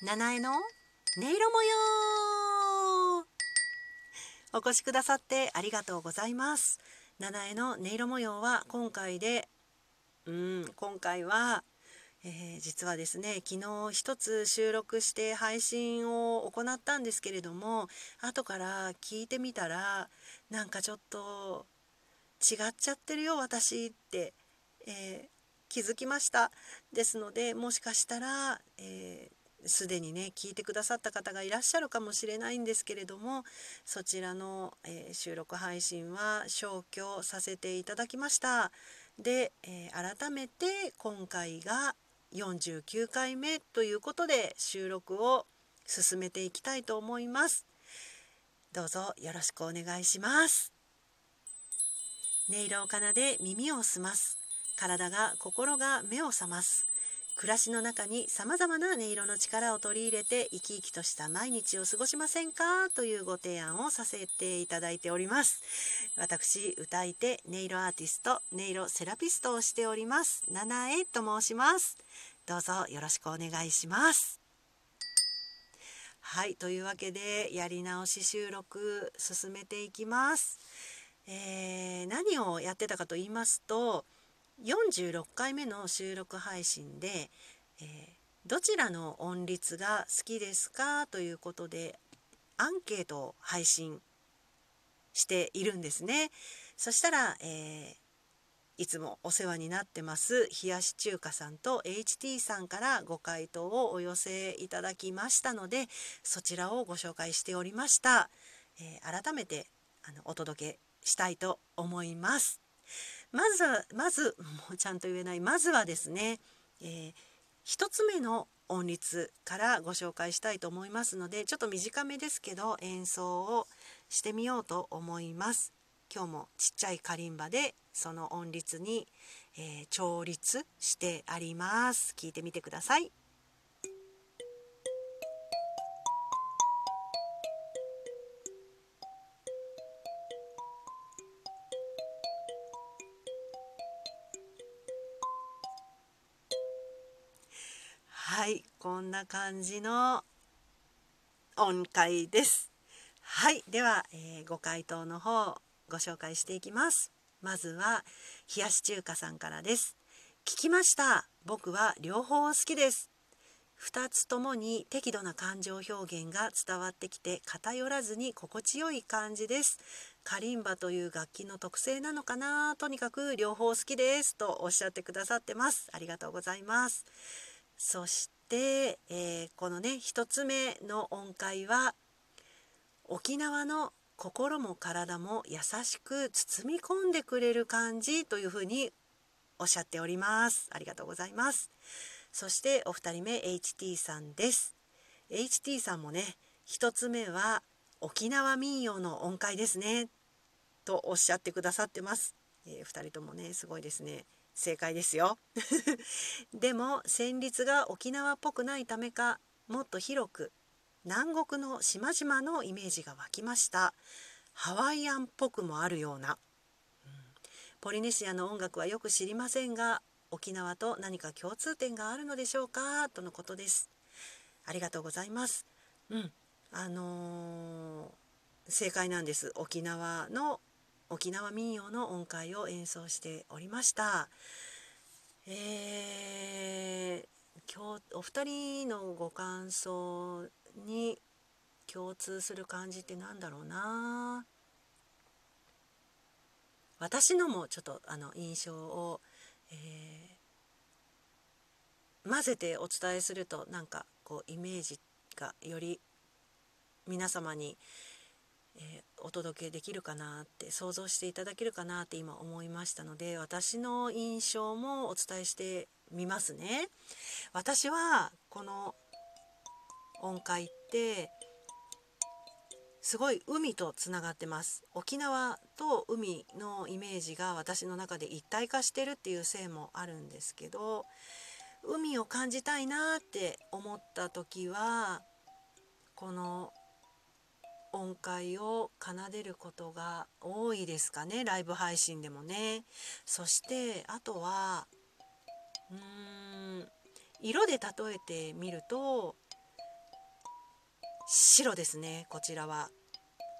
七重の音色模様。お越しくださってありがとうございます。七重の音色模様は今回でうん今回は、えー、実はですね昨日一つ収録して配信を行ったんですけれども後から聞いてみたらなんかちょっと違っちゃってるよ私って、えー、気づきました。ですのでもしかしたら、えーすでにね聞いてくださった方がいらっしゃるかもしれないんですけれどもそちらの、えー、収録配信は消去させていただきました。で、えー、改めて今回が49回目ということで収録を進めていきたいと思います。どうぞよろしくお願いします。音色を奏で耳を澄ます。体が心が目を覚ます。暮らしの中に様々な音色の力を取り入れて生き生きとした毎日を過ごしませんかというご提案をさせていただいております。私、歌い手、音色アーティスト、音色セラピストをしております。七重と申します。どうぞよろしくお願いします。はい、というわけで、やり直し収録進めていきます。えー、何をやってたかと言いますと、46回目の収録配信で、えー、どちらの音律が好きですかということでアンケートを配信しているんですね。そしたら、えー、いつもお世話になってます冷やし中華さんと HT さんからご回答をお寄せいただきましたのでそちらをご紹介しておりました。えー、改めてあのお届けしたいと思います。まずはまずもうちゃんと言えないまずはですね、えー、1つ目の音律からご紹介したいと思いますのでちょっと短めですけど演奏をしてみようと思います。今日もちっちゃいカリンバでその音律に、えー、調律してあります。聞いてみてください。こんな感じの音階です。はい。では、えー、ご回答の方ご紹介していきます。まずは冷やし中華さんからです。聞きました。僕は両方好きです。2つともに適度な感情表現が伝わってきて偏らずに心地よい感じです。カリンバという楽器の特性なのかな。とにかく両方好きです。とおっしゃってくださってます。ありがとうございます。そして、えー、このね1つ目の音階は沖縄の心も体も優しく包み込んでくれる感じというふうにおっしゃっております。ありがとうございます。そしてお二人目 HT さんです。HT さんもね1つ目は沖縄民謡の音階ですね。とおっしゃってくださってます、えー、2人ともねすごいですね。正解ですよ。でも旋律が沖縄っぽくないためかもっと広く南国の島々のイメージが湧きました。ハワイアンっぽくもあるような、うん、ポリネシアの音楽はよく知りませんが沖縄と何か共通点があるのでしょうか？とのことです。ありがとうございます。うん。あのー、正解なんです。沖縄の沖縄民謡の音階を演奏しておりました。えー、今日お二人のご感想に共通する感じって何だろうな私のもちょっとあの印象を、えー、混ぜてお伝えするとなんかこうイメージがより皆様に、えー、お届けできるかなって想像していただけるかなって今思いましたので私の印象もお伝えしてみますね。私はこの音階ってすごい海とつながってます沖縄と海のイメージが私の中で一体化してるっていうせいもあるんですけど海を感じたいなって思った時はこの音階を奏でることが多いですかねライブ配信でもね。そしてあとはうーん色で例えてみると白ですねこちらは。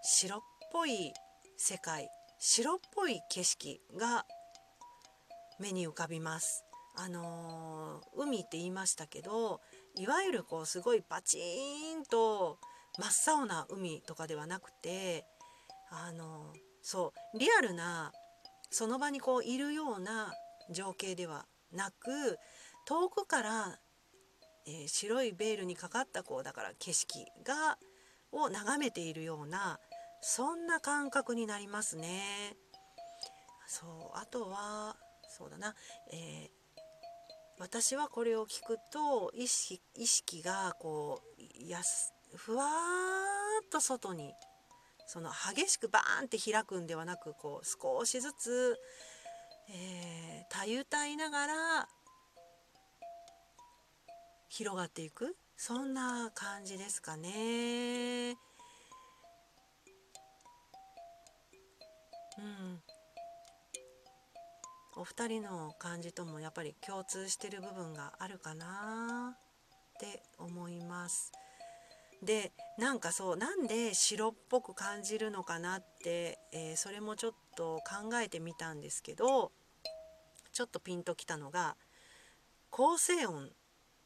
白っぽい世界白っぽい景色が目に浮かびます。あのー、海って言いましたけどいわゆるこうすごいパチーンと真っ青な海とかではなくてあの、そうリアルなその場にこういるような情景ではなく遠くから、えー、白いベールにかかったこうだから景色がを眺めているようなそんな感覚になりますね。そうあとはそうだな、えー、私はこれを聞くと意識意識がこうやすふわーっと外にその激しくバーンって開くんではなくこう少しずつ、えー、たゆたいながら広がっていくそんな感じですかね。うん、お二人の感じともやっぱり共通してる部分があるかなって思います。でなんかそうなんで白っぽく感じるのかなって、えー、それもちょっと考えてみたんですけどちょっとピンときたのが構成音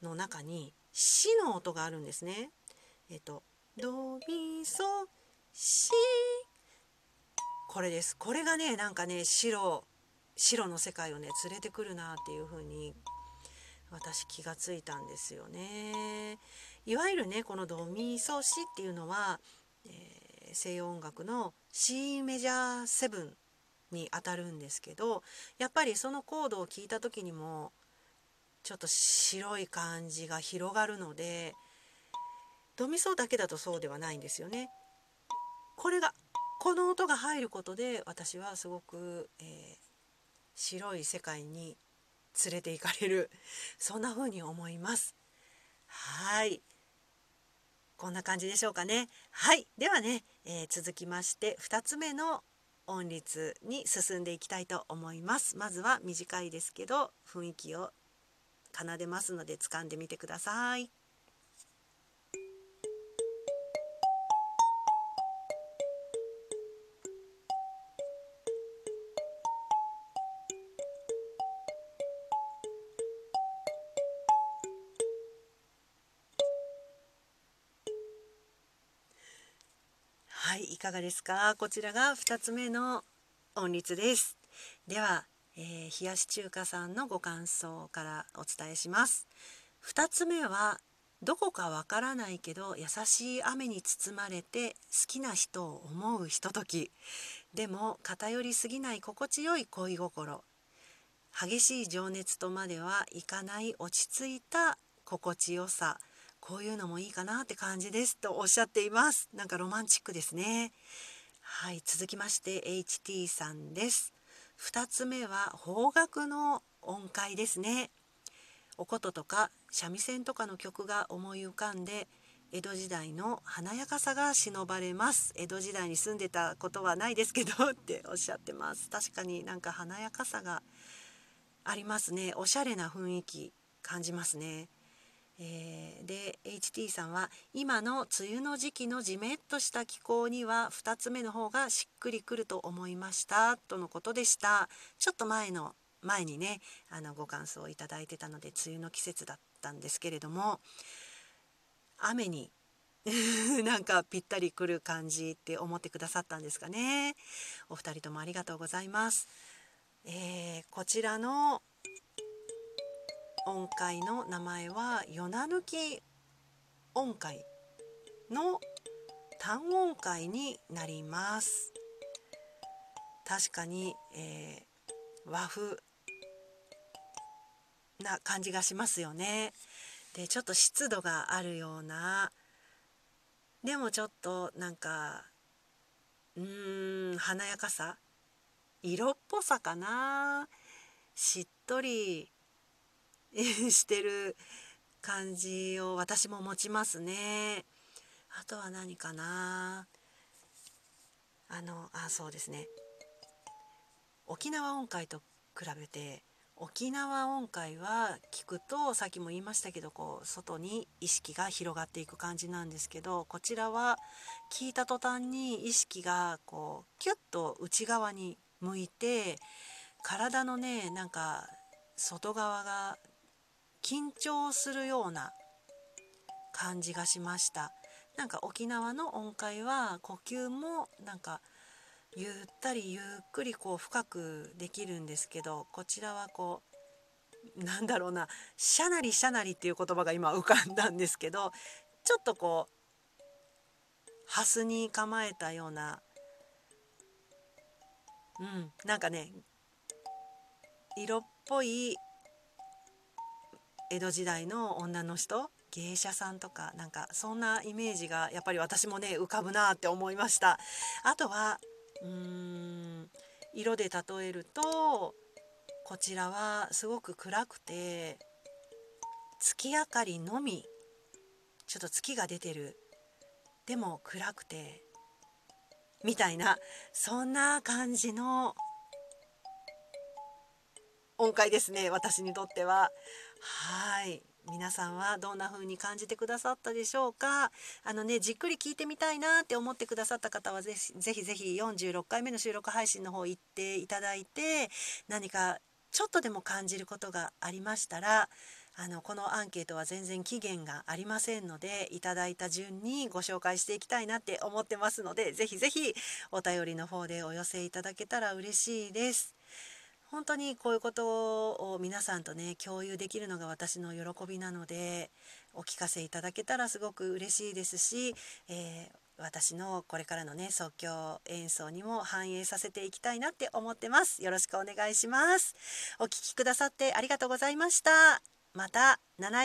の中に「し」の音があるんですね。えっ、と「ドミソシ」これですこれがねなんかね白白の世界をね連れてくるなっていう風に私気がついたんですよね。いわゆるねこのドミソシっていうのは、えー、西洋音楽の C メジャー7にあたるんですけどやっぱりそのコードを聞いた時にもちょっと白い感じが広がるのでドミソだけだとそうではないんですよね。これがこの音が入ることで私はすごく、えー、白い世界に連れて行かれる そんな風に思います。はいこんな感じでしょうかね。はいではね、えー、続きまして2つ目の音律に進んでいきたいと思います。まずは短いですけど雰囲気を奏でますので掴んでみてください。がですか？こちらが2つ目の音律です。では、えー、冷やし中華さんのご感想からお伝えします。2つ目はどこかわからないけど優しい雨に包まれて好きな人を思うひととき。でも偏りすぎない心地よい恋心。激しい情熱とまではいかない落ち着いた心地よさ。こういうのもいいかなって感じですとおっしゃっています。なんかロマンチックですね。はい続きまして HT さんです。2つ目は方角の音階ですね。お琴とか三味線とかの曲が思い浮かんで江戸時代の華やかさが忍ばれます。江戸時代に住んでたことはないですけどっておっしゃってます。確かになんか華やかさがありますね。おしゃれな雰囲気感じますね。えー、で HT さんは今の梅雨の時期のじめっとした気候には2つ目の方がしっくりくると思いましたとのことでした。ちょっと前の前にねあのご感想をいただいてたので梅雨の季節だったんですけれども雨に なんかぴったりくる感じって思ってくださったんですかね。お二人ともありがとうございます、えー、こちらの音階の名前は「夜な抜き音階」の単音階になります。確かに、えー、和風な感じがしますよね。でちょっと湿度があるような。でもちょっとなんかうーん華やかさ。色っぽさかな。しっとり してる感じを私も持ちますね。あとは何かなあのあそうですね沖縄音階と比べて沖縄音階は聞くとさっきも言いましたけどこう外に意識が広がっていく感じなんですけどこちらは聞いた途端に意識がこうキュッと内側に向いて体のねなんか外側が緊張するような感じがしました。なんか沖縄の音階は呼吸もなんかゆったりゆっくりこう深くできるんですけどこちらはこうなんだろうな「しゃなりしゃなり」っていう言葉が今浮かんだんですけどちょっとこうハスに構えたようなうんなんかね色っぽい江戸時代の女の人芸者さんとかなんかそんなイメージがやっぱり私もね浮かぶなって思いました。あとはうーん色で例えるとこちらはすごく暗くて月明かりのみちょっと月が出てる。でも暗くてみたいなそんな感じの音階ですね私にとっては。はい皆さんはどんな風に感じてくださったでしょうか？あのねじっくり聞いてみたいなって思ってくださった方はぜひぜひぜひ46回目の収録配信の方行っていただいて何かちょっとでも感じることがありましたらあのこのアンケートは全然期限がありませんのでいただいた順にご紹介していきたいなって思ってますのでぜひぜひお便りの方でお寄せいただけたら嬉しいです。本当にこういうことを皆さんとね共有できるのが私の喜びなのでお聞かせいただけたらすごく嬉しいですし、えー、私のこれからのね即興演奏にも反映させていきたいなって思ってます。よろしくお願いします。お聴きくださってありがとうございました。また七重